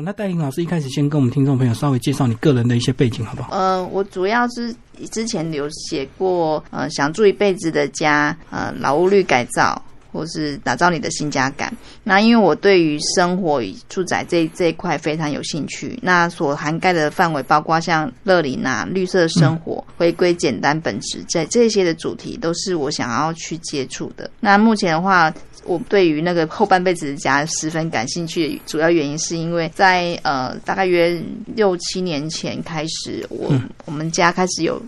那戴莹老师一开始先跟我们听众朋友稍微介绍你个人的一些背景，好不好？呃，我主要是之前有写过，呃，想住一辈子的家，呃，劳务率改造。或是打造你的新家感。那因为我对于生活与住宅这这一块非常有兴趣，那所涵盖的范围包括像乐林啊、绿色生活、回归简单本质，在这些的主题都是我想要去接触的。那目前的话，我对于那个后半辈子的家十分感兴趣，主要原因是因为在呃大概约六七年前开始，我我们家开始有。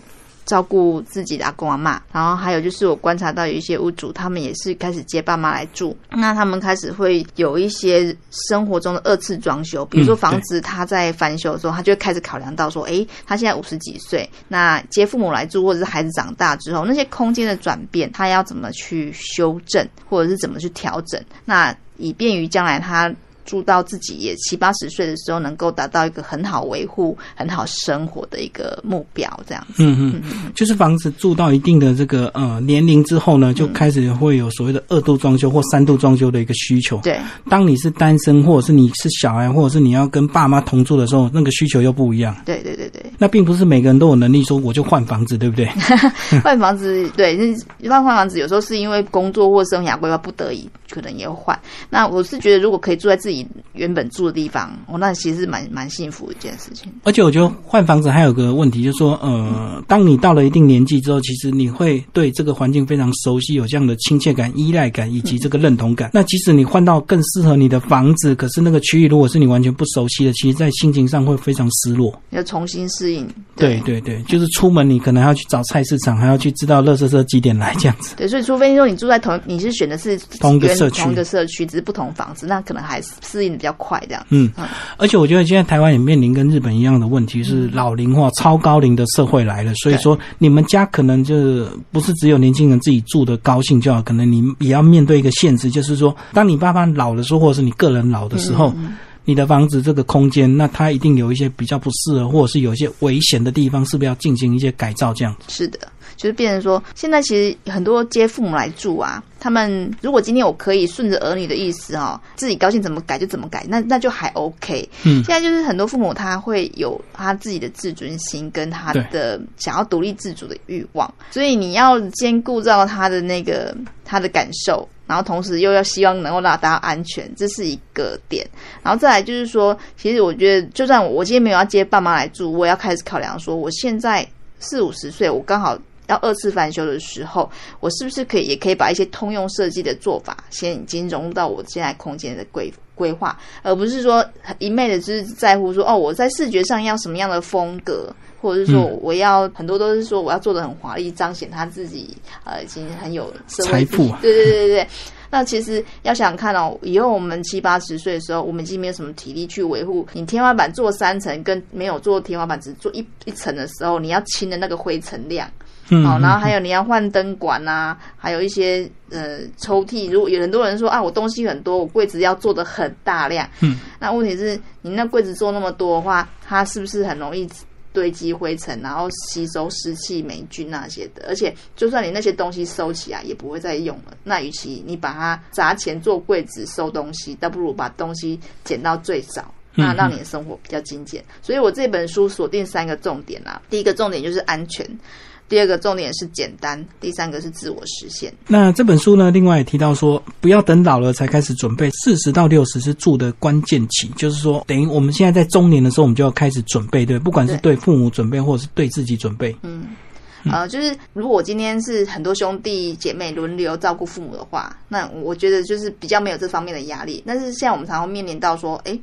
照顾自己的阿公阿妈，然后还有就是我观察到有一些屋主，他们也是开始接爸妈来住，那他们开始会有一些生活中的二次装修，比如说房子他在翻修的时候，他就会开始考量到说，哎，他现在五十几岁，那接父母来住，或者是孩子长大之后，那些空间的转变，他要怎么去修正，或者是怎么去调整，那以便于将来他。住到自己也七八十岁的时候，能够达到一个很好维护、很好生活的一个目标，这样子。嗯嗯，就是房子住到一定的这个呃年龄之后呢，就开始会有所谓的二度装修或三度装修的一个需求。对，当你是单身，或者是你是小孩，或者是你要跟爸妈同住的时候，那个需求又不一样。对对对对，那并不是每个人都有能力说我就换房子，对不对？换房子，对，换换房子有时候是因为工作或生涯规划不得已，可能也要换。那我是觉得，如果可以住在自己。原本住的地方，哦，那其实蛮蛮幸福的一件事情。而且我觉得换房子还有个问题，就是说，呃，当你到了一定年纪之后，其实你会对这个环境非常熟悉，有这样的亲切感、依赖感以及这个认同感。那即使你换到更适合你的房子，可是那个区域如果是你完全不熟悉的，其实在心情上会非常失落，要重新适应。对对对，就是出门你可能还要去找菜市场，还要去知道乐色车几点来这样子。对，所以除非说你住在同，你是选的是同一个社区，同一个社区，只是不同房子，那可能还适应。比较快这样，嗯，而且我觉得现在台湾也面临跟日本一样的问题，是老龄化、超高龄的社会来了。所以说，你们家可能就是不是只有年轻人自己住的高兴就好，可能你也要面对一个现实，就是说，当你爸爸老的时候，或者是你个人老的时候，你的房子这个空间，那它一定有一些比较不适合，或者是有一些危险的地方，是不是要进行一些改造？这样子是的。就是变成说，现在其实很多接父母来住啊，他们如果今天我可以顺着儿女的意思哈，自己高兴怎么改就怎么改，那那就还 OK。嗯，现在就是很多父母他会有他自己的自尊心跟他的想要独立自主的欲望，所以你要兼顾到他的那个他的感受，然后同时又要希望能够让大家安全，这是一个点。然后再来就是说，其实我觉得，就算我今天没有要接爸妈来住，我也要开始考量说，我现在四五十岁，我刚好。要二次翻修的时候，我是不是可以也可以把一些通用设计的做法，先已经融入到我现在空间的规规划，而不是说一昧的只是在乎说哦，我在视觉上要什么样的风格，或者是说我要很多都是说我要做的很华丽，彰显他自己呃已经很有财富。对对对对对。那其实要想看哦，以后我们七八十岁的时候，我们已经没有什么体力去维护你天花板做三层跟没有做天花板只做一一层的时候，你要清的那个灰尘量。好，然后还有你要换灯管呐，还有一些呃抽屉。如果有很多人说啊，我东西很多，我柜子要做的很大量，嗯，那问题是你那柜子做那么多的话，它是不是很容易堆积灰尘，然后吸收湿气、霉菌那些的？而且就算你那些东西收起来，也不会再用了。那与其你把它砸钱做柜子收东西，倒不如把东西减到最少，那让你的生活比较精简。所以我这本书锁定三个重点啦，第一个重点就是安全。第二个重点是简单，第三个是自我实现。那这本书呢，另外也提到说，不要等老了才开始准备，四十到六十是住的关键期，就是说，等于我们现在在中年的时候，我们就要开始准备，对，不管是对父母准备，或者是对自己准备。嗯，呃，就是如果我今天是很多兄弟姐妹轮流照顾父母的话，那我觉得就是比较没有这方面的压力。但是现在我们常常面临到说，哎，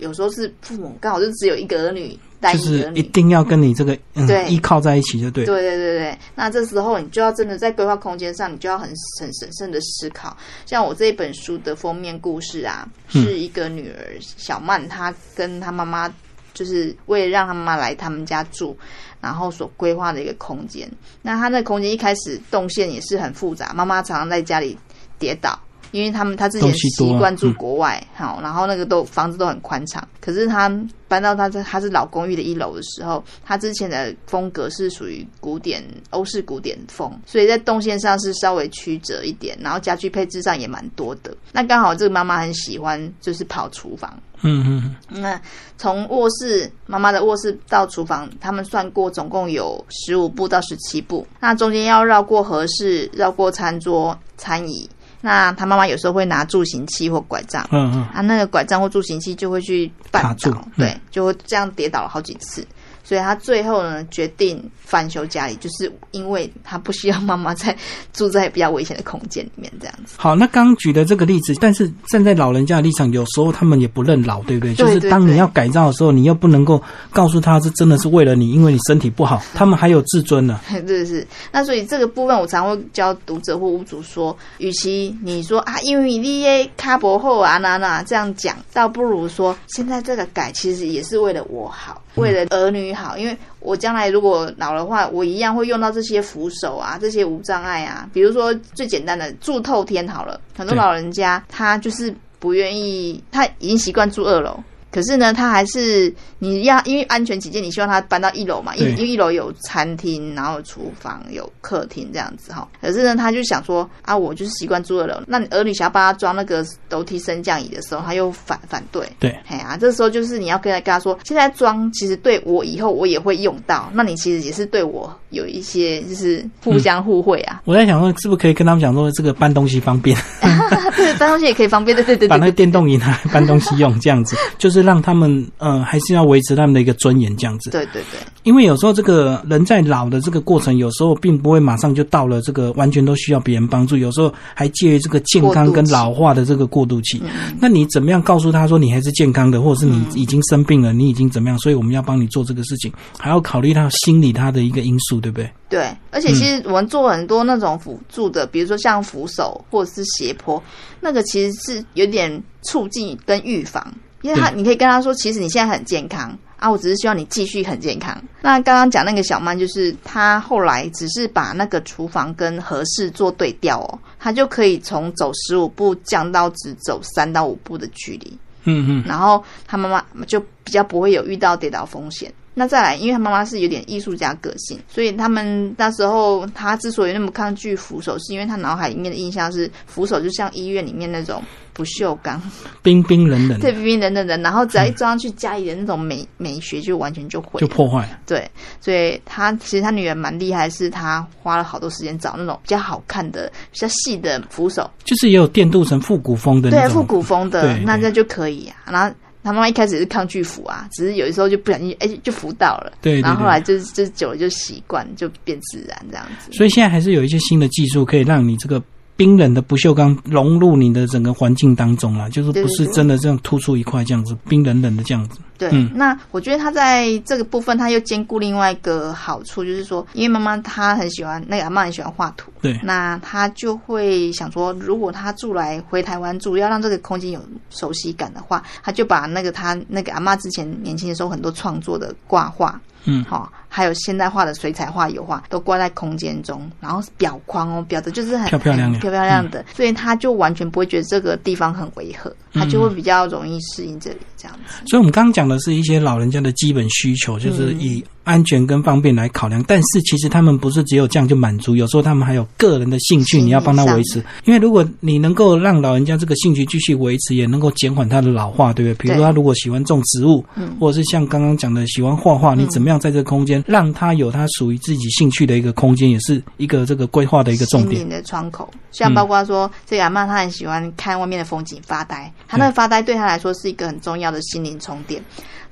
有时候是父母刚好就只有一个儿女。就是一定要跟你这个对依靠在一起，就对。对对对对，那这时候你就要真的在规划空间上，你就要很很审慎的思考。像我这一本书的封面故事啊，是一个女儿小曼，她跟她妈妈就是为了让她妈妈来他们家住，然后所规划的一个空间。那她那空间一开始动线也是很复杂，妈妈常常在家里跌倒。因为他们他之前习惯住嗯国外，好、然后那个都房子都很宽敞，可是他搬到他这他是老公寓的一楼的时候，他之前的风格是属于古典欧式古典风，所以在动线上是稍微曲折一点，然后家具配置上也蛮多的。那刚好这个妈妈很喜欢就是跑厨房，嗯嗯嗯，那从卧室妈妈的卧室到厨房，他们算过总共有十五步到十七步。那中间要绕过合适，绕过餐桌、餐椅。那他妈妈有时候会拿助行器或拐杖，嗯嗯，啊，那个拐杖或助行器就会去绊倒，对，就会这样跌倒了好几次。所以他最后呢决定翻修家里，就是因为他不需要妈妈在住在比较危险的空间里面这样子。好，那刚举的这个例子，但是站在老人家的立场，有时候他们也不认老，对不对？就是当你要改造的时候，你又不能够告诉他是真的是为了你，因为你身体不好，他们还有自尊呢。对是。那所以这个部分，我常会教读者或屋主说，与其你说啊，因为你耶卡博后啊那那这样讲，倒不如说现在这个改其实也是为了我好，为了儿女好，因为我将来如果老的话，我一样会用到这些扶手啊，这些无障碍啊，比如说最简单的住透天好了，很多老人家他就是不愿意，他已经习惯住二楼。可是呢，他还是你要因为安全起见，你希望他搬到一楼嘛，因为因为一楼有餐厅，然后有厨房、有客厅这样子哈。可是呢，他就想说啊，我就是习惯住二楼，那你儿女想要帮他装那个楼梯升降椅的时候，他又反反对。对，哎呀、这时候就是你要跟他跟他说，现在装其实对我以后我也会用到，那你其实也是对我有一些就是互相互惠啊。我在想说，是不是可以跟他们讲说，这个搬东西方便，对，搬东西也可以方便，对对对把那个。电动椅拿来搬东西用，这样子，就是让他们呃，还是要维持他们的一个尊严，这样子。对对对，因为有时候这个人在老的这个过程，有时候并不会马上就到了这个完全都需要别人帮助，有时候还介于这个健康跟老化的这个过渡期。那你怎么样告诉他说你还是健康的，或者是你已经生病了，你已经怎么样？所以我们要帮你做这个事情，还要考虑到心理他的一个因素，对不对？对，而且其实我们做很多那种辅助的，比如说像扶手或者是斜坡，那个其实是有点促进跟预防，因为他你可以跟他说，其实你现在很健康啊，我只是希望你继续很健康。那刚刚讲那个小曼，就是他后来只是把那个厨房跟合适做对调哦，他就可以从走十五步降到只走三到五步的距离。嗯嗯，然后他妈妈就比较不会有遇到跌倒风险。那再来，因为他妈妈是有点艺术家个性，所以他们那时候他之所以那么抗拒扶手，是因为他脑海里面的印象是扶手就像医院里面那种不锈钢，冰冰冷冷 对冰冰冷冷的，然后只要一装上去，家里的那种美美学就完全就毁就。破坏了。对，所以他其实他女儿蛮厉害，是他花了好多时间找那种比较好看的、比较细的扶手，就是也有电镀成复古风的那对，种，复古风的那这就可以啊。然后他妈妈一开始是抗拒扶啊，只是有的时候就不小心哎就扶到了，对然后后来就是就是久了就习惯，就变自然这样子。所以现在还是有一些新的技术，可以让你这个冰冷的不锈钢融入你的整个环境当中了，就是不是真的这样突出一块这样子，冰冷冷的这样子。对，嗯。那我觉得他在这个部分，他又兼顾另外一个好处，就是说，因为妈妈她很喜欢那个阿妈很喜欢画图，对，那他就会想说，如果他住来回台湾住，要让这个空间有熟悉感的话，他就把那个他那个阿妈之前年轻的时候很多创作的挂画，嗯。好、还有现代化的水彩画、油画都挂在空间中，然后表框哦，表的就是很漂漂亮亮。漂漂亮的，所以他就完全不会觉得这个地方很违和，他就会比较容易适应这里这样子。所以我们刚刚讲的是一些老人家的基本需求，就是嗯。以安全跟方便来考量。但是其实他们不是只有这样就满足，有时候他们还有个人的兴趣，你要帮他维持。因为如果你能够让老人家这个兴趣继续维持，也能够减缓他的老化，对不对？比如说他如果喜欢种植物，嗯或者是像刚刚讲的喜欢画画，你怎么样在这个空间让他有他属于自己兴趣的一个空间，也是一个这个规划的一个重点。的窗口，像包括说，这个阿妈她很喜欢看外面的风景发呆，她那个发呆对她来说是一个很重要的心灵充电，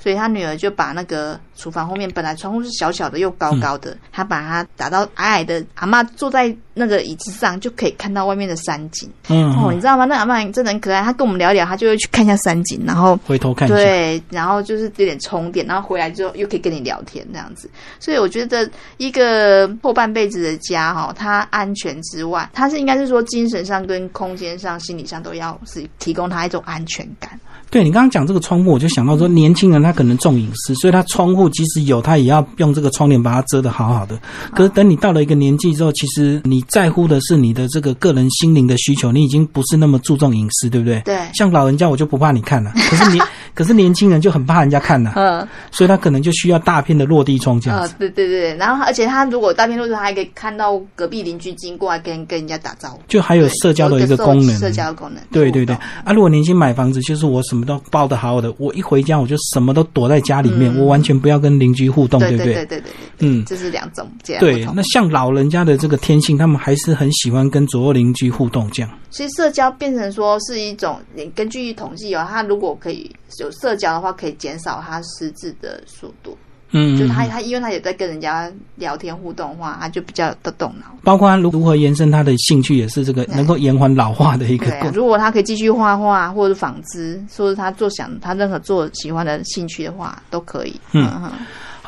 所以他女儿就把那个厨房后面本来窗户是小小的又高高的，她把它打到矮矮的，阿妈坐在那个椅子上就可以看到外面的山景。嗯，哦，嗯你知道吗？那阿妈真的很可爱，她跟我们聊一聊，她就会去看一下山景，然后回头看一下。对，然后就是有点充电，然后回来之后又可以跟你聊天这样子。所以我觉得一个后半辈子的家哈，它安全之外，它是应该是说精神上、跟空间上、心理上都要是提供他一种安全感。对你刚刚讲这个窗户，我就想到说，年轻人他可能重隐私，所以他窗户即使有，他也要用这个窗帘把它遮得好好的。可是等你到了一个年纪之后，其实你在乎的是你的这个个人心灵的需求，你已经不是那么注重隐私，对不对？对像老人家，我就不怕你看了，可是年可是年轻人就很怕人家看呐，嗯所以他可能就需要大片的落地窗这样子。，呃对对对，然后而且他如果大片落地窗还可以看到隔壁邻居经过，还跟跟人家打招呼，就还有社交的一个功能，社交功能。对对对啊！如果年轻买房子，就是我什么都包的好好的，我一回家我就什么都躲在家里面，嗯我完全不要跟邻居互动，对不对对对对，嗯，这是两种这样对。那像老人家的这个天性，他们还是很喜欢跟左右邻居互动，这样。其实社交变成说是一种，你根据统计哦，他如果可以有社交的话，可以减少他失智的速度。嗯，就他嗯他因为他也在跟人家聊天互动的话，他就比较的动脑。包括他如如何延伸他的兴趣，也是这个能够延缓老化的一个如果他可以继续画画或者纺织，或者他做想他任何做喜欢的兴趣的话，都可以。嗯嗯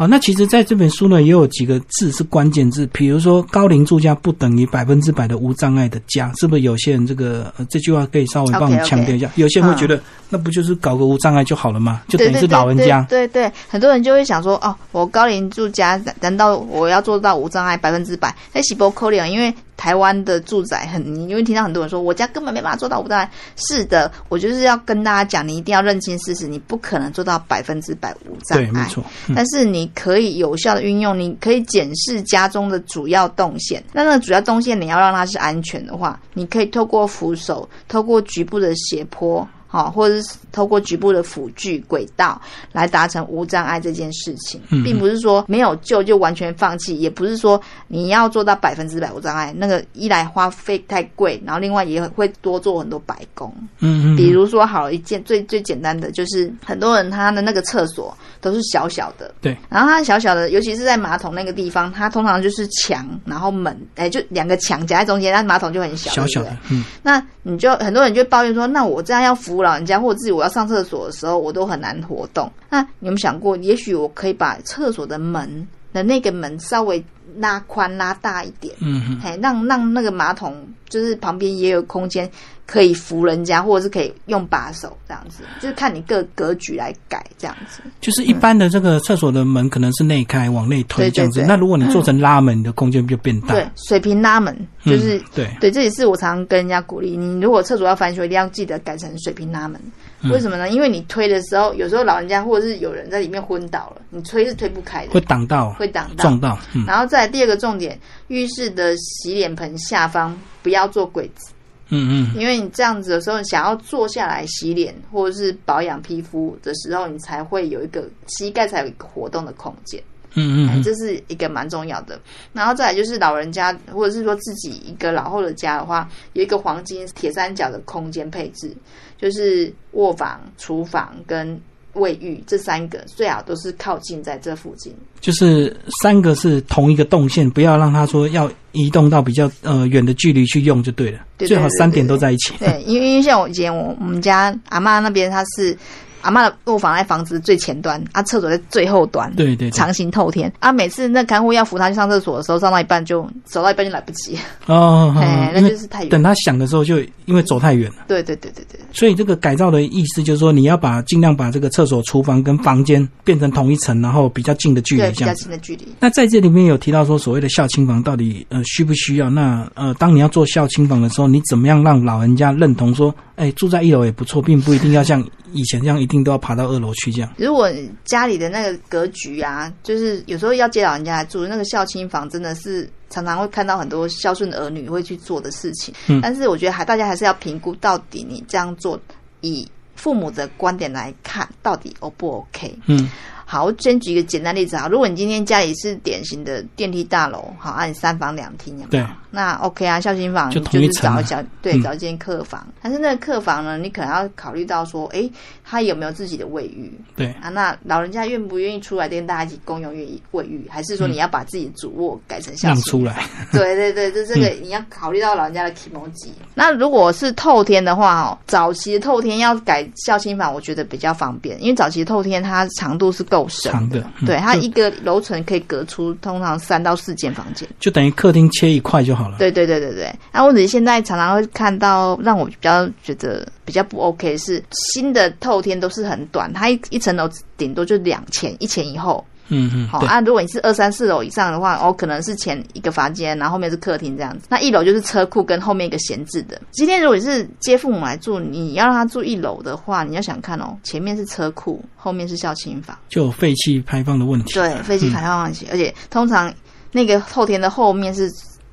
好，那其实在这本书呢，也有几个字是关键字，比如说高龄住家不等于百分之百的无障碍的家，是不是？有些人这个、呃、这句话可以稍微帮我们强调一下。有些人会觉得，那不就是搞个无障碍就好了吗？就等于是老人家。对对对，很多人就会想说，哦，我高龄住家，难道我要做到无障碍百分之百？那喜波扣脸，因为台湾的住宅很，你会听到很多人说，我家根本没办法做到无障碍。是的，我就是要跟大家讲，你一定要认清事实，你不可能做到百分之百无障对，没碍。错。嗯但是你可以有效的运用，你可以检视家中的主要动线。那那个主要动线你要让它是安全的话，你可以透过扶手，透过局部的斜坡。好，或者是透过局部的辅具轨道来达成无障碍这件事情，嗯并不是说没有救就完全放弃，也不是说你要做到百分之百无障碍，那个一来花费太贵，然后另外也会多做很多白工。嗯嗯，比如说，好一件最最简单的就是很多人他的那个厕所都是小小的，对，然后它小小的，尤其是在马桶那个地方，它通常就是墙，然后门，哎，就两个墙夹在中间，那马桶就很小，小小的嗯，那你就很多人就抱怨说，那我这样要服务老人家，或者自己我要上厕所的时候，我都很难活动。那你有没有想过，也许我可以把厕所的门的那个门稍微拉宽拉大一点，嗯嗯，嘿，让让那个马桶就是旁边也有空间可以扶人家，或者是可以用把手这样子，就是看你各格局来改这样子。就是一般的这个厕所的门可能是内开往内推这样子，对那如果你做成拉门，你的空间就变大。对，水平拉门嗯，就是、对，对，这也是我常常跟人家鼓励，你如果厕所要翻修，一定要记得改成水平拉门。嗯为什么呢？因为你推的时候，有时候老人家或者是有人在里面昏倒了，你推是推不开的，会挡到，会挡到。撞到，嗯然后再来第二个重点，浴室的洗脸盆下方不要做柜子，嗯嗯，因为你这样子的时候，你想要坐下来洗脸或者是保养皮肤的时候，你才会有一个膝盖才有一个活动的空间。嗯嗯，这是一个蛮重要的。然后再来就是老人家，或者是说自己一个老后的家的话，有一个黄金铁三角的空间配置，就是卧房、厨房跟卫浴这三个最好都是靠近在这附近。就是三个是同一个动线，不要让他说要移动到比较呃远的距离去用就对了，最好三点都在一起。对，因为因为像我以前我我们家阿妈那边，她是阿妈的卧房在房子最前端，啊，厕所在最后端。对对对，长形透天啊！每次那看护要扶他去上厕所的时候，上到一半就走到一半就来不及，哦，哎、那就是太远。等他想的时候，就因为走太远了。对对对对对，所以这个改造的意思就是说，你要把尽量把这个厕所、厨房跟房间变成同一层，然后比较近的距对比较离这样子。近的距离。那在这里面有提到说，所谓的孝亲房到底呃需不需要？那呃，当你要做孝亲房的时候，你怎么样让老人家认同说，哎，住在一楼也不错，并不一定要像以前这样一定都要爬到二楼去这样。如果家里的那个格局啊，就是有时候要接老人家来住，那个孝亲房真的是常常会看到很多孝顺的儿女会去做的事情。嗯但是我觉得还大家还是要评估到底你这样做，以父母的观点来看，到底 O 不 OK？嗯好，我先举一个简单例子啊。如果你今天家里是典型的电梯大楼，好，按、你三房两厅，对，那 OK 啊，孝心房就是找一找，对，嗯。找一间客房。但是那个客房呢，你可能要考虑到说，诶，他有没有自己的卫浴？对，啊？那老人家愿不愿意出来跟大家一起共用卫卫浴，还是说你要把自己的主卧改成孝心让出来。对对对，就这个你要考虑到老人家的 e m o j i 那如果是透天的话，哦，早期的透天要改孝心房，我觉得比较方便，因为早期的透天它长度是够深长的。嗯。对，它一个楼层可以隔出通常三到四间房间。就等于客厅切一块就好好了。对对对对对。那问题现在常常会看到，让我比较觉得比较不 OK 是新的透天都是很短，它一一层楼顶多就两前一前一后。嗯嗯，对，好啊，如果你是二三四楼以上的话，哦，可能是前一个房间，然后后面是客厅这样子。那一楼就是车库跟后面一个闲置的。今天如果你是接父母来住，你要让他住一楼的话，你要想看哦，前面是车库，后面是孝亲房，就有废气排放的问题。对，废气排放问题，而且通常那个后天的后面是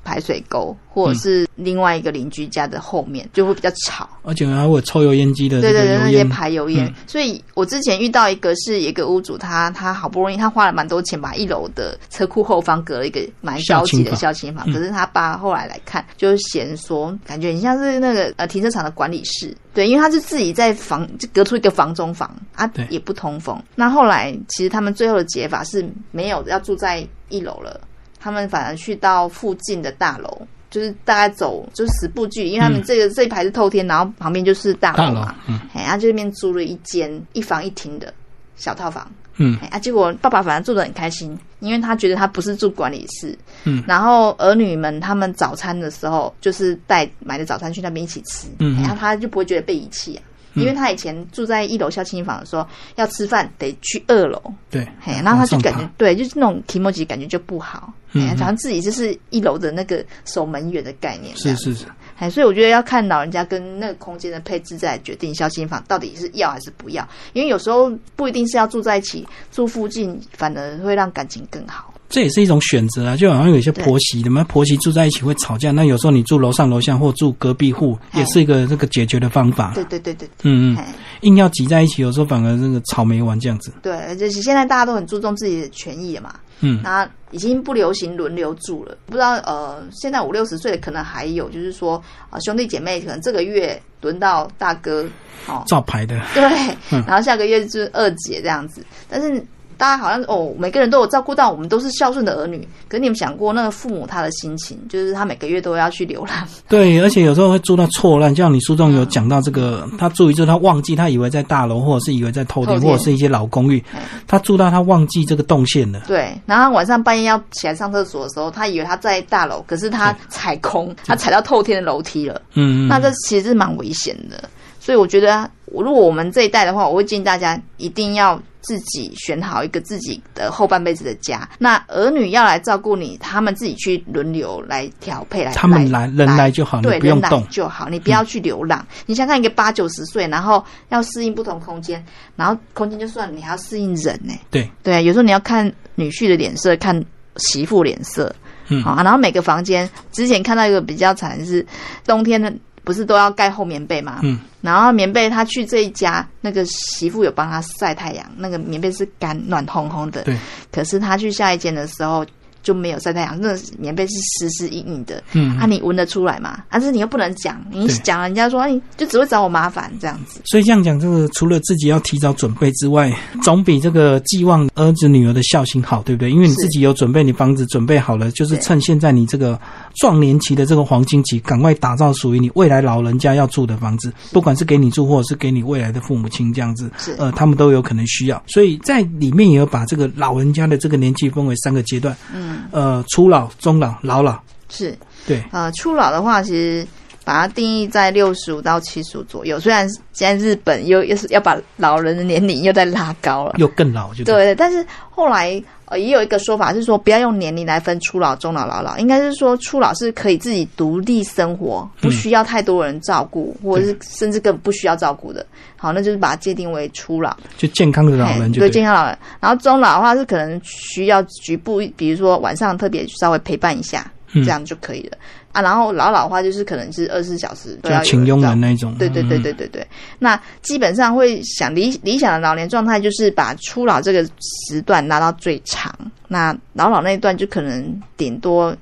排水沟，或者是另外一个邻居家的后面，就会比较吵。而且还会有抽油烟机的这个对对对，那些。排油烟。嗯所以我之前遇到一个是一个屋主，他他好不容易他花了蛮多钱把一楼的车库后方隔了一个蛮高级的孝亲房，嗯可是他爸后来来看，就是嫌说感觉很像是那个呃停车场的管理室。对，因为他是自己在房就隔出一个房中房啊对，也不通风。那后来其实他们最后的解法是没有要住在一楼了，他们反而去到附近的大楼。就是大概走就是十步距离，因为他们嗯。这个、这一排是透天，然后旁边就是大大楼楼嘛，，嗯。哎，他就那边租了一间一房一厅的小套房，嗯。哎啊，结果爸爸反而住得很开心，因为他觉得他不是住管理室，嗯。然后儿女们他们早餐的时候就是带买的早餐去那边一起吃，嗯。嗯然后他就不会觉得被遗弃啊。因为他以前住在一楼孝亲房的时候，要吃饭得去二楼，对，嘿，然后他就感觉对，就是那种提莫吉感觉就不好，嗯好像自己就是一楼的那个守门员的概念，爬是是是，哎，所以我觉得要看老人家跟那个空间的配置，再决定孝亲房到底是要还是不要。因为有时候不一定是要住在一起，住附近反而会让感情更好。这也是一种选择啊。就好像有一些婆媳的嘛，婆媳住在一起会吵架，那有时候你住楼上楼下或住隔壁户，哎也是一个这个解决的方法。对对对对，嗯嗯，哎，硬要挤在一起，有时候反而这个吵没完这样子。对，而且现在大家都很注重自己的权益了嘛，嗯，那已经不流行轮流住了。不知道呃，现在五六十岁的可能还有，就是说呃兄弟姐妹可能这个月轮到大哥，哦，照牌的，对，嗯然后下个月就是二姐这样子。但是大家好像哦，每个人都有照顾到，我们都是孝顺的儿女。可是你们想过那个父母他的心情，就是他每个月都要去流浪，对，而且有时候会住到错乱，就像你书中有讲到这个，他住一住，他忘记，他以为在大楼，或者是以为在透天，或者是一些老公寓哎，他住到他忘记这个动线了。对。然后他晚上半夜要起来上厕所的时候，他以为他在大楼，可是他踩空，他踩到透天的楼梯了。嗯嗯，那这其实是蛮危险的。所以我觉得，如果我们这一代的话，我会建议大家一定要自己选好一个自己的后半辈子的家。那儿女要来照顾你，他们自己去轮流来调配来，他们来人来就好，对，人来。就好，你不要去流浪。你想看一个八九十岁，然后要适应不同空间，然后空间就算了，你还要适应人呢、对，对啊，有时候你要看女婿的脸色，看媳妇脸色，嗯好、啊，然后每个房间，之前看到一个比较惨的是，冬天的不是都要盖厚棉被吗？嗯，然后棉被他去这一家，那个媳妇有帮他晒太阳，那个棉被是干暖烘烘的，对，可是他去下一间的时候就没有晒太阳，那棉被是湿湿硬硬的，嗯啊，你闻得出来嘛？但是你又不能讲，你对讲人家说，哎，你就只会找我麻烦这样子。所以这样讲，这个除了自己要提早准备之外，总比这个寄望儿子女儿的孝心好，对不对？因为你自己有准备，你房子准备好了，就是趁现在你这个壮年期的这个黄金期，赶快打造属于你未来老人家要住的房子，不管是给你住，或者是给你未来的父母亲这样子是，呃，他们都有可能需要。所以在里面也有把这个老人家的这个年纪分为三个阶段，嗯，呃，初老、中老、老老。是。对，呃，初老的话，其实把它定义在六十五到七十五左右。虽然现在日本又又是要把老人的年龄又在拉高了，又更老，就对对，但是后来呃也有一个说法是说，不要用年龄来分初老、中老、老老，应该是说初老是可以自己独立生活，不需要太多人照顾，或者是甚至根本不需要照顾的。好，那就是把它界定为初老。就健康的老人就对对。健康老人。然后中老的话是可能需要局部，比如说晚上特别稍微陪伴一下，嗯这样就可以了、啊。然后老老的话就是可能是二十四小时都要有就请佣人那种，对对对嗯对对对，那基本上会想理理想的老年状态就是把初老这个时段拉到最长，那老老那一段就可能顶多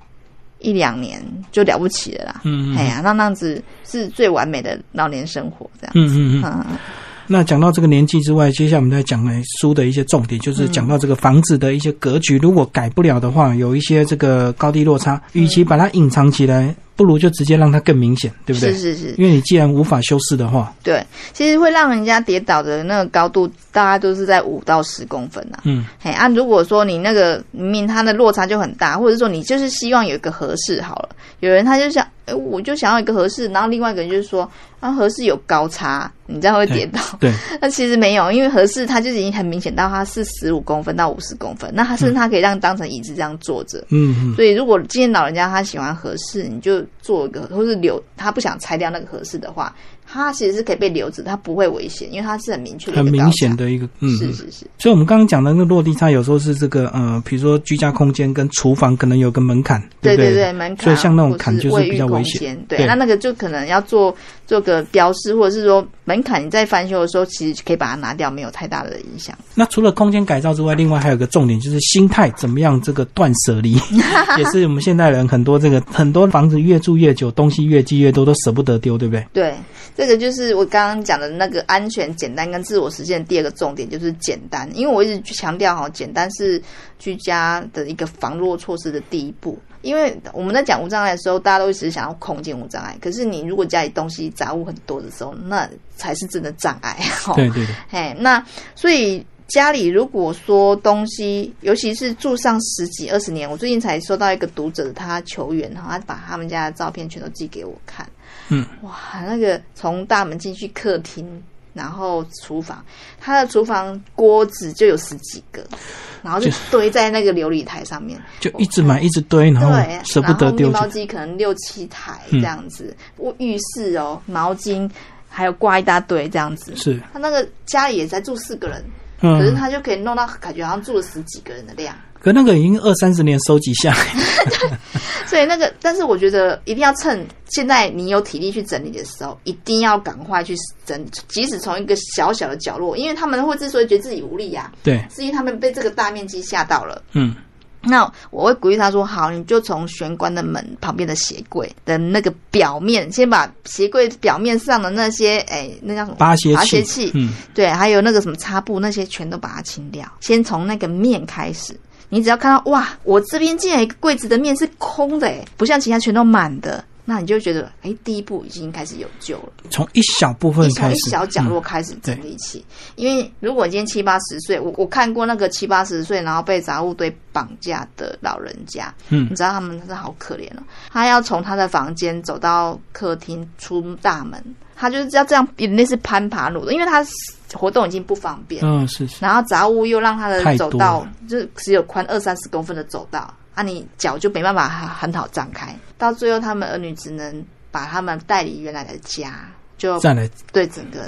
一两年就了不起了啦。嗯嗯哎呀，那那样子是最完美的老年生活，这样。嗯嗯嗯。嗯，那讲到这个年纪之外，接下来我们再讲来书的一些重点，就是讲到这个房子的一些格局，如果改不了的话，有一些这个高低落差，与其把它隐藏起来，不如就直接让它更明显，对不对？是是是，因为你既然无法修饰的话，对，其实会让人家跌倒的那个高度，大概都是在五到十公分呐、嗯，嘿，啊，如果说你那个明明它的落差就很大，或者说你就是希望有一个合适好了，有人他就想，哎，我就想要一个合适，然后另外一个人就是说，啊，合适有高差，你这样会跌倒。对，那其实没有，因为合适它就已经很明显到它是十五公分到五十公分，那它甚至它可以让当成椅子这样坐着。嗯嗯，所以，如果今天老人家他喜欢合适，你就做一个，或是留他不想拆掉那个合适的话，它其实是可以被留着，它不会危险，因为它是很明确的很明。显的一个，嗯，嗯。是是是，所以，我们刚刚讲的那个落地差，有时候是这个呃，比如说居家空间跟厨房可能有个门槛，对对？对，门槛，所以像那种坎就是比较危险。对。那那个就可能要做做个标示，或者是说门槛，你在翻修的时候，其实可以把它拿掉，没有太大的影响。那除了空间改造之外，另外还有个重点就是心态怎么样，这个断舍离，也是我们现代人很多这个很多房子越住越久，东西越积越多，都舍不得丢，对不对？对，这个就是我刚刚讲的那个安全、简单跟自我实现的第二个重点，就是简单。因为我一直强调哈，简单是居家的一个防弱措施的第一步。因为我们在讲无障碍的时候，大家都一直想要空间无障碍，可是你如果家里东西杂物很多的时候，那才是真的障碍。哈对 对对，嘿，那所以家里如果说东西，尤其是住上十几二十年，我最近才收到一个读者他求援哈，他把他们家的照片全都寄给我看。嗯，哇，那个从大门进去客厅，然后厨房，他的厨房锅子就有十几个，然后就堆在那个琉璃台上面。就一直买一直堆，然后对，舍不得丢弃。然后面包机可能六七台嗯这样子，我浴室哦，毛巾还有挂一大堆这样子。是，他那个家里也才住四个人，可是嗯，他就可以弄到感觉好像住了十几个人的量。可那个已经二三十年收集下来，所以那个，但是我觉得一定要趁现在你有体力去整理的时候，一定要赶快去整理，即使从一个小小的角落，因为他们会之所以觉得自己无力呀、对，是因为他们被这个大面积吓到了。嗯，那我会鼓励他说：“好，你就从玄关的门旁边的鞋柜的那个表面，先把鞋柜表面上的那些，哎，那叫什么？拔鞋拔鞋器，器，嗯，对，还有那个什么擦布那些，全都把它清掉。先从那个面开始，你只要看到哇，我这边竟然一个柜子的面是空的，哎，不像其他全都满的，那你就觉得，哎，第一步已经开始有救了。从一小部分从开始，一小角落嗯开始整理起，因为如果今天七八十岁，我我看过那个七八十岁然后被杂物堆绑架的老人家，嗯。你知道他们真的好可怜哦，他要从他的房间走到客厅出大门，他就是要这样，有点类似攀爬路的，因为他活动已经不方便，嗯，是是，然后杂物又让他的走道就是只有宽二三十公分的走道，啊，你脚就没办法很很好张开，到最后他们儿女只能把他们带离原来的家，就再来，对整个，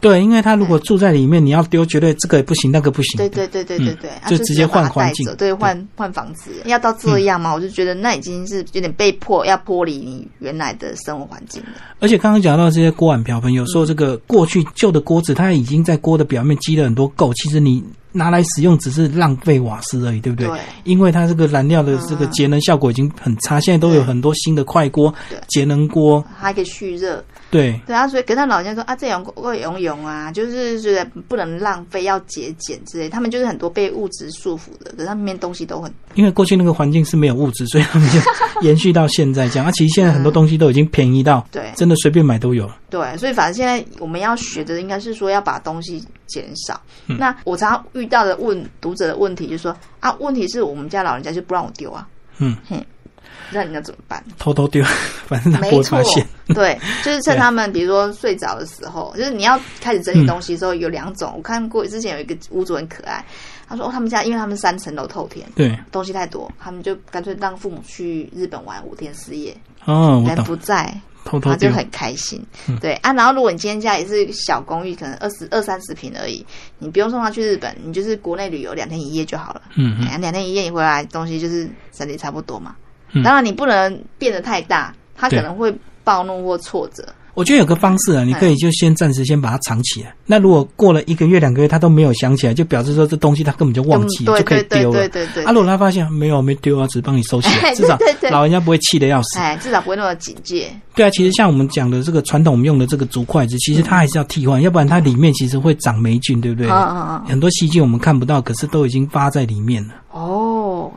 对，因为他如果住在里面，你要丢，绝对这个也不行，那个不行，对对对对对嗯对，啊就直接换环境。对，换换房子，要到这样吗？我就觉得那已经是有点被迫要剥离你原来的生活环境了。而且刚刚讲到这些锅碗瓢盆，有时候这个过去旧的锅子，它已经在锅的表面积了很多垢，其实你拿来使用只是浪费瓦斯而已，对不对？对。因为它这个燃料的这个嗯节能效果已经很差，现在都有很多新的快锅对、节能锅，它还可以蓄热，对，对啊，所以跟他老人家说啊，这种会游泳啊，就是觉得不能浪费，要节俭之类。他们就是很多被物质束缚的，可是他们面东西都很因为 过去那个环境是没有物质，所以他们就延续到现在这样。啊，其实现在很多东西都已经便宜到，对真的随便买都有了。对，所以反正现在我们要学的应该是说要把东西减少。嗯那我常常遇到的问读者的问题就是说啊，问题是我们家老人家就不让我丢啊，嗯，那你要怎么办？偷偷丢，反正他不没错会发现。对，就是趁他们比如说睡着的时候，就是你要开始整理东西的时候，有两种。我看过之前有一个屋主很可爱，他说哦，他们家因为他们三层楼透天，对，东西太多，他们就干脆让父母去日本玩五天四夜，哦，我人，不在，偷偷。他就很开心。嗯对啊，然后如果你今天家也是小公寓，可能二十二三十平而已，你不用送他去日本，你就是国内旅游两天一夜就好了。嗯两天一夜你回来东西就是整理差不多嘛。嗯当然你不能变得太大，他可能会暴怒或挫折。我觉得有个方式啊，你可以就先暂时先把它藏起来。那如果过了一个月、两个月，他都没有想起来，就表示说这东西他根本就忘记，对就可以丢了。对对对对啊，如果他发现没有没丢啊，只是帮你收起来，至少老人家不会气得要死。哎，至少不会那么警戒。对啊，其实像我们讲的这个传统我们用的这个竹筷子，其实它还是要替换，要不然它里面其实会长霉菌，对不对？很多细菌我们看不到，可是都已经发在里面了。哦，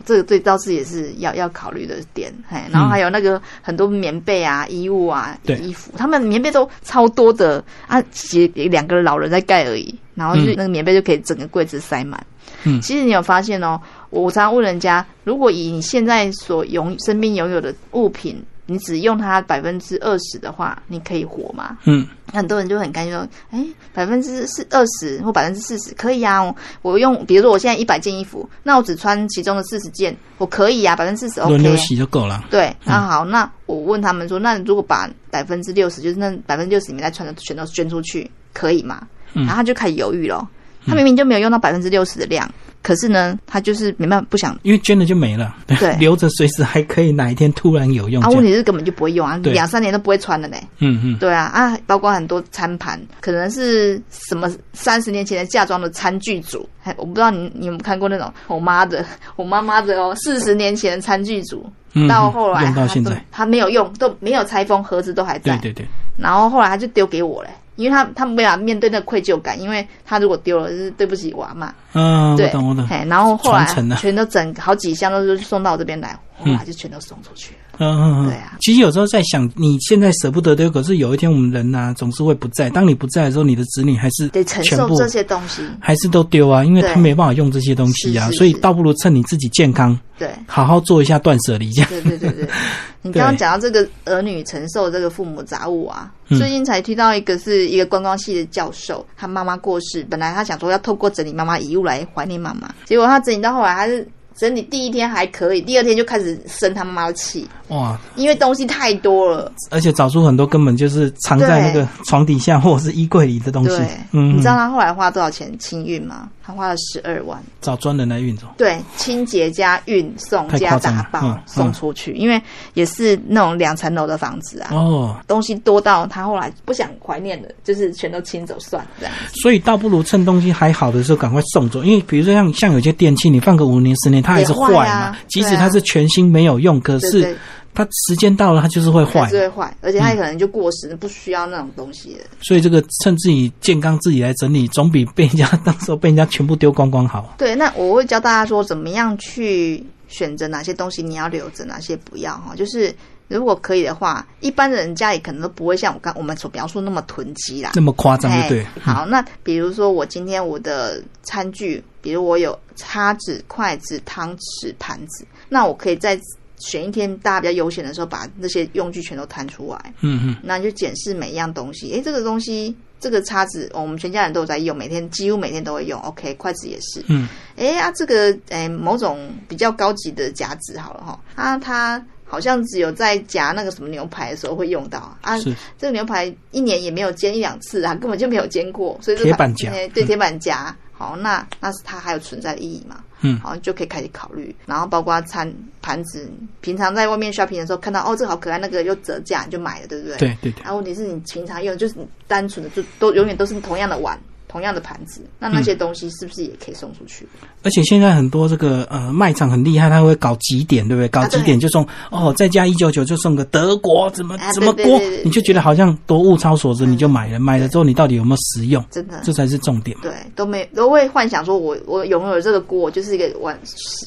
这个对倒是也是要要考虑的点，嘿，然后还有那个很多棉被啊、衣物啊、衣服，他们棉被都超多的啊，其实两个老人在盖而已，然后就嗯。那个棉被就可以整个柜子塞满。嗯。其实你有发现哦，我我常常问人家，如果以你现在所拥身边拥有的物品，你只用它百分之二十的话，你可以活吗？嗯，很多人就很开心说，哎，百分之四二十或百分之四十可以啊。我用，比如说我现在一百件衣服，那我只穿其中的四十件，我可以啊，百分之四十 OK 轮。流洗就够了。对，那好，那我问他们说，那如果把百分之六十，就是那百分之六十里面再穿的全都捐出去，可以吗？嗯然后他就开始犹豫了。他明明就没有用到百分之六十的量，可是呢，他就是没办法不想。因为捐了就没了，对。留着随时还可以哪一天突然有用啊，问题是根本就不会用啊，两三年都不会穿的呢。嗯嗯，对啊，啊，包括很多餐盘，可能是什么三十年前的嫁妆的餐具组，还我不知道你你有没有看过那种我妈的，我妈妈的哦，四十年前的餐具组，嗯到后来用到现在，她没有用，都没有拆封，盒子都还在，对对对，然后后来他就丢给我嘞，因为他他没有面对那个愧疚感，因为他如果丢了就是对不起我阿妈，嗯，我对，懂我懂，嘿，然后后来全都整好几箱都是送到我这边来，后来就全都送出去了。嗯嗯嗯，对啊。其实有时候在想，你现在舍不得丢，可是有一天我们人呐、总是会不在。当你不在的时候，你的子女还是得承受这些东西，还是都丢啊，因为他没办法用这些东西啊，所以倒不如趁你自己健康，对。好好做一下断舍离，这样。对对对对，你刚刚讲到这个儿女承受这个父母杂物啊，嗯。最近才听到一个是一个观光系的教授，他妈妈过世，本来他想说要透过整理妈妈遗物来怀念妈妈，结果他整理到后来，他是整理第一天还可以，第二天就开始生他妈妈的气，哇！因为东西太多了。而且找出很多根本就是藏在那个床底下或者是衣柜里的东西对，，嗯，你知道他后来花多少钱清运吗？他花了十二万。找专人来运走。对，清洁加运送加打包、嗯送出去，因为也是那种两层楼的房子啊，哦，东西多到他后来不想怀念的，就是全都清走算了这样。所以倒不如趁东西还好的时候赶快送走，因为比如说像像有些电器，你放个五年十年它还是也坏嘛，即使它是全新没有用，可是它时间到了它就是会坏还是，会坏，而且它可能就过时，不需要那种东西了。所以这个趁自己健康自己来整理，总比被人家 到时候被人家全部丢光光好。对，那我会教大家说怎么样去选择哪些东西你要留着，哪些不要哈。就是如果可以的话，一般人家里可能都不会像我刚我们所描述那么囤积啦。那么夸张就对哎。好，那比如说我今天我的餐具，比如我有叉子、筷子、汤匙、盘子，那我可以在选一天大家比较悠闲的时候，把那些用具全都摊出来，嗯嗯，那你就检视每一样东西。诶，这个东西，这个叉子，哦我们全家人都有在用，每天几乎每天都会用。OK，筷子也是。嗯，诶啊，这个诶某种比较高级的夹子好了哈，啊它。好像只有在夹那个什么牛排的时候会用到啊，这个牛排一年也没有煎一两次啊，根本就没有煎过，所以这铁板夹哎对铁板夹，好，那那是它还有存在的意义嘛？嗯好，就可以开始考虑，然后包括餐盘子，平常在外面 shopping 的时候看到哦，这个好可爱，那个又折价，你就买了，对不对？。对对对。啊，问题是你平常用就是你单纯的就都永远都是同样的碗、同样的盘子，那那些东西是不是也可以送出去？而且现在很多这个呃卖场很厉害，他会搞几点，对不对？搞几点就送、哦，再加一九九就送个德国怎么啊怎么锅你就觉得好像多物超所值，你就买了。买了之后你到底有没有实用？真的这才是重点。对，都没都会幻想说我我拥有这个锅，我就是一个完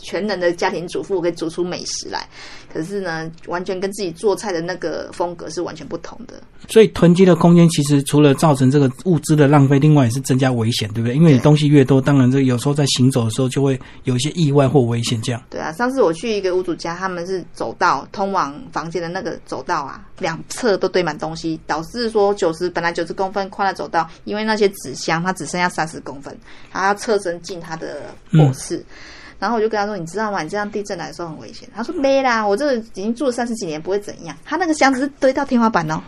全能的家庭主妇，我可以煮出美食来。可是呢，完全跟自己做菜的那个风格是完全不同的。所以囤积的空间其实除了造成这个物资的浪费，另外也是增加危险，对不对？因为你东西越多，当然这有时候在行走的时候就会有一些意外或危险。这样，对啊，上次我去一个屋主家，他们是走道通往房间的那个走道啊，两侧都堆满东西，导致说九十本来九十公分宽的走道，因为那些纸箱它只剩下三十公分，他要侧身进他的卧室。然后我就跟他说：“你知道吗？你这样地震来的时候很危险。”他说：“没啦，我这个已经住了三十几年，不会怎样。”他那个箱子是堆到天花板哦。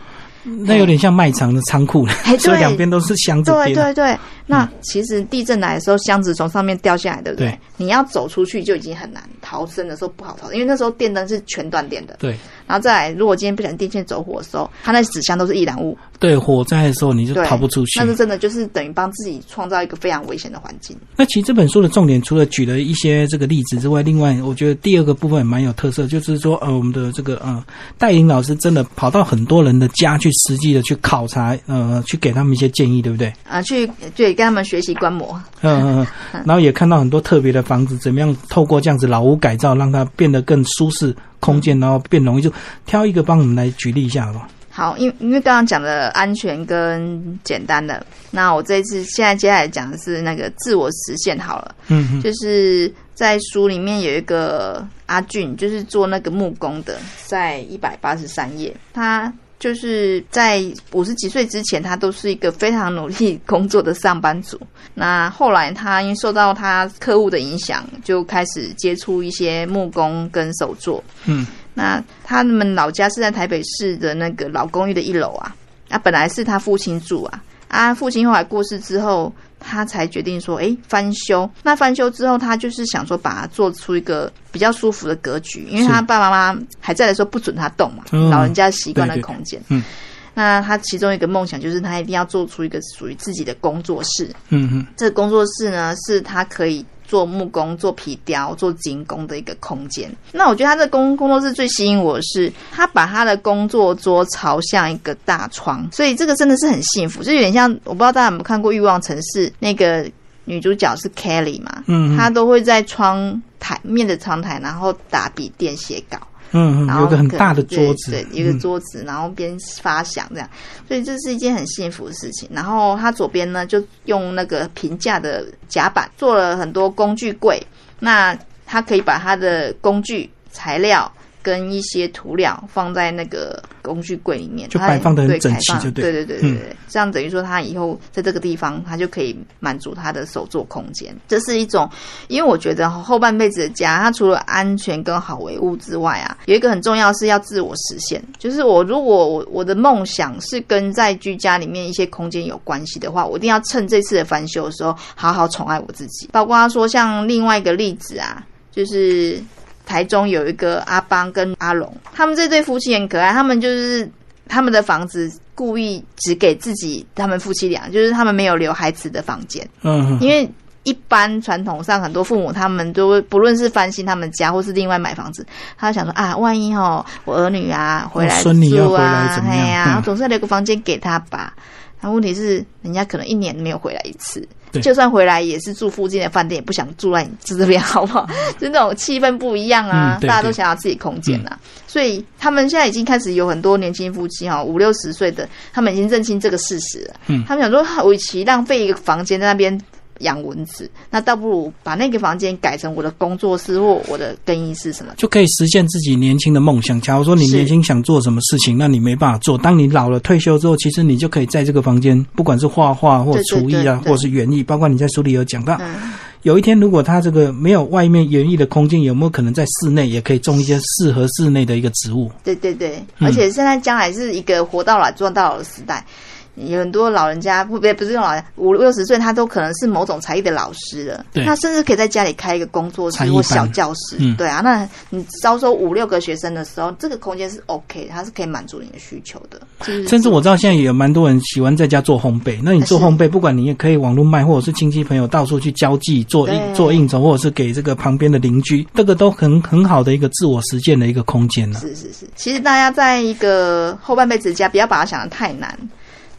那有点像卖场的仓库了哎，所以两边都是箱子对。对对，那其实地震来的时候，箱子从上面掉下来，对不对？对你要走出去就已经很难，逃生的时候不好逃，因为那时候电灯是全断电的。对然后再来，如果今天不小心电线走火的时候，它那纸箱都是易燃物，对，火灾的时候你就，逃不出去那。是真的就是等于帮自己创造一个非常危险的环境。那其实这本书的重点，除了举了一些这个例子之外，另外我觉得第二个部分也蛮有特色，就是说呃，我们的这个呃戴颖老师真的跑到很多人的家去，实际的去考察，呃，去给他们一些建议，对不对？啊，去对跟他们学习观摩，嗯嗯嗯，然后也看到很多特别的房子，怎么样透过这样子老屋改造，让它变得更舒适空间，然后变容易。就挑一个帮我们来举例一下好不好？好，因因为刚刚讲的安全跟简单的，那我这一次现在接下来讲的是那个自我实现好了，嗯嗯就是在书里面有一个阿俊，就是做那个木工的，在一百八十三页，他。就是在五十几岁之前，他都是一个非常努力工作的上班族。那后来他因为受到他客户的影响，就开始接触一些木工跟手作。嗯，那他们老家是在台北市的那个老公寓的一楼啊，啊，本来是他父亲住啊，啊，父亲后来过世之后，他才决定说，哎，翻修。那翻修之后，他就是想说，把它做出一个比较舒服的格局，因为他爸爸妈妈还在的时候不准他动嘛，嗯老人家习惯的对对空间。嗯，那他其中一个梦想就是他一定要做出一个属于自己的工作室。嗯嗯这个工作室呢，是他可以做木工、做皮雕、做精工的一个空间。那我觉得他的工工作室最吸引我的是，他把他的工作桌朝向一个大窗，所以这个真的是很幸福，就有点像我不知道大家有没有看过《欲望城市》那个女主角是 Kelly 嘛，嗯嗯她都会在窗台面的窗台，然后打笔电写稿。嗯嗯，然后有个很大的桌子，对，对一个嗯桌子，然后边发响这样，所以这是一件很幸福的事情。然后他左边呢，就用那个平价的夹板做了很多工具柜，那他可以把他的工具材料。跟一些涂料放在那个工具柜里面，它就摆放的很对整齐就对对对对对，这样等于说他以后在这个地方，他就可以满足他的手作空间。这是一种，因为我觉得后半辈子的家，它除了安全跟好维护之外啊，有一个很重要是要自我实现。就是我如果我我的梦想是跟在居家里面一些空间有关系的话，我一定要趁这次的翻修的时候，好好宠爱我自己。包括他说像另外一个例子啊，就是。台中有一个阿邦跟阿龙，他们这对夫妻很可爱。他们就是他们的房子故意只给自己他们夫妻俩，就是他们没有留孩子的房间，嗯嗯因为一般传统上很多父母他们都会不论是翻新他们家或是另外买房子，他想说啊，万一哦我儿女啊回来住啊哎呀，嗯总是要留个房间给他吧。那问题是，人家可能一年没有回来一次对，就算回来也是住附近的饭店，也不想住在你这边，好不好？就那种气氛不一样啊，大家都想要自己空间啊。所以他们现在已经开始有很多年轻夫妻哈，五六十岁的，他们已经认清这个事实了。嗯他们想说，与其浪费一个房间在那边养蚊子，那倒不如把那个房间改成我的工作室或我的更衣室什么。就可以实现自己年轻的梦想。假如说你年轻想做什么事情，那你没办法做。当你老了退休之后，其实你就可以在这个房间，不管是画画或厨艺啊，或是园艺，包括你在书里有讲到，嗯，有一天如果他这个没有外面园艺的空间，有没有可能在室内也可以种一些适合室内的一个植物？对对对，嗯而且现在将来是一个活到老做到老的时代。有很多老人家不不不是老人，五六十岁他都可能是某种才艺的老师了。对他甚至可以在家里开一个工作室或小教室。嗯对啊，那你招收五六个学生的时候，这个空间是 OK，的它是可以满足你的需求的。就是甚至我知道现在也有蛮多人喜欢在家做烘焙。那你做烘焙，不管你也可以网络卖，或者是亲戚朋友到处去交际做应做应酬，或者是给这个旁边的邻居，这个都很很好的一个自我实践的一个空间呢。是是是，其实大家在一个后半辈子家，不要把它想的太难。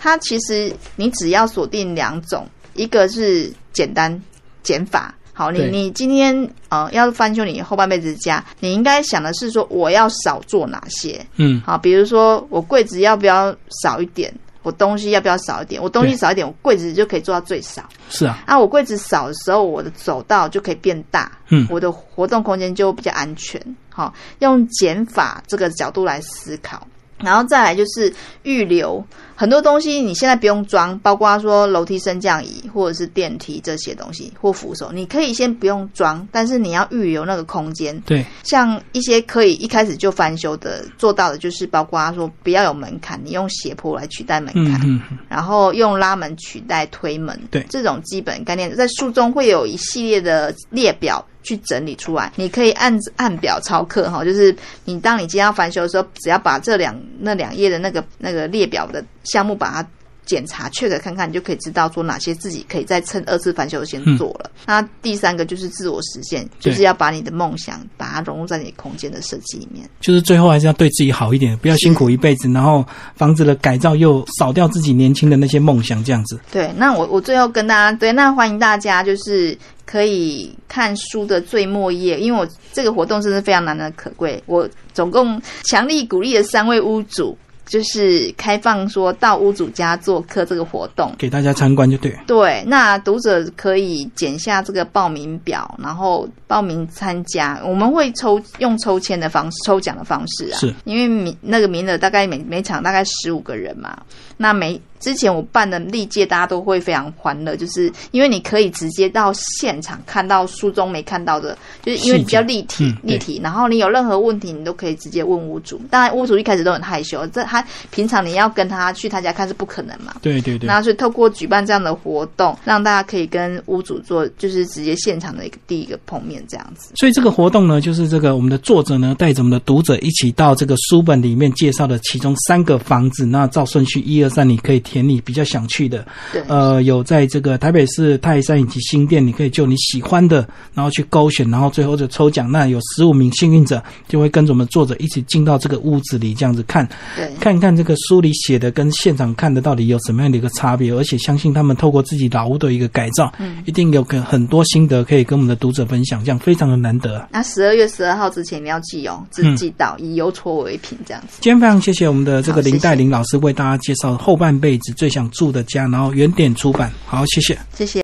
它其实你只要锁定两种，一个是简单减法。好，你你今天呃要翻修你后半辈子的家，你应该想的是说我要少做哪些。嗯，好，比如说我柜子要不要少一点，我东西要不要少一点，我东西少一点，我柜子就可以做到最少。是啊，啊，我柜子少的时候，我的走道就可以变大，嗯我的活动空间就比较安全。好，用减法这个角度来思考，然后再来就是预留很多东西你现在不用装，包括说楼梯升降椅或者是电梯这些东西或扶手，你可以先不用装，但是你要预留那个空间。对，像一些可以一开始就翻修的，做到的就是包括说不要有门槛，你用斜坡来取代门槛，然后用拉门取代推门。对，这种基本概念在书中会有一系列的列表。去整理出来，你可以按按表操课哈，就是你当你今天要翻修的时候，只要把这两那两页的那个那个列表的项目把它检查、确认看看，你就可以知道说哪些自己可以再趁二次翻修先做了。那第三个就是自我实现，就是要把你的梦想把它融入在你空间的设计里面。就是最后还是要对自己好一点，不要辛苦一辈子，然后房子的改造又少掉自己年轻的那些梦想，这样子。对，那我我最后跟大家对，那欢迎大家就是。可以看书的最末页，因为我这个活动真是非常难能可贵。我总共强力鼓励了三位屋主，就是开放说到屋主家做客这个活动，给大家参观就对。对，那读者可以剪下这个报名表，然后报名参加。我们会抽用抽签的方式，抽奖的方式啊，是因为名那个名额大概每每场大概十五个人嘛，那每。之前我办的历届，大家都会非常欢乐，就是因为你可以直接到现场看到书中没看到的，就是因为比较立体，立体。然后你有任何问题，你都可以直接问屋主。当然，屋主一开始都很害羞，这他平常你要跟他去他家看是不可能嘛。对对对。那所以透过举办这样的活动，让大家可以跟屋主做，就是直接现场的一个第一个碰面这样子。所以这个活动呢，就是这个我们的作者呢带着我们的读者一起到这个书本里面介绍的其中三个房子，那照顺序一二三，你可以填你比较想。去的，呃，有在这个台北市泰山以及新店，你可以就你喜欢的，然后去勾选，然后最后就抽奖。那有十五名幸运者就会跟着我们作者一起进到这个屋子里，这样子看，看一看这个书里写的跟现场看的到底有什么样的一个差别。而且相信他们透过自己老屋的一个改造，嗯，一定有个很多心得可以跟我们的读者分享，这样非常的难得。那十二月十二号之前你要寄哦，只寄到以邮戳为凭这样子。今天非常谢谢我们的这个林黛玲老师为大家介绍后半辈子最想住的。家，然后原点出版，好，谢谢，谢谢。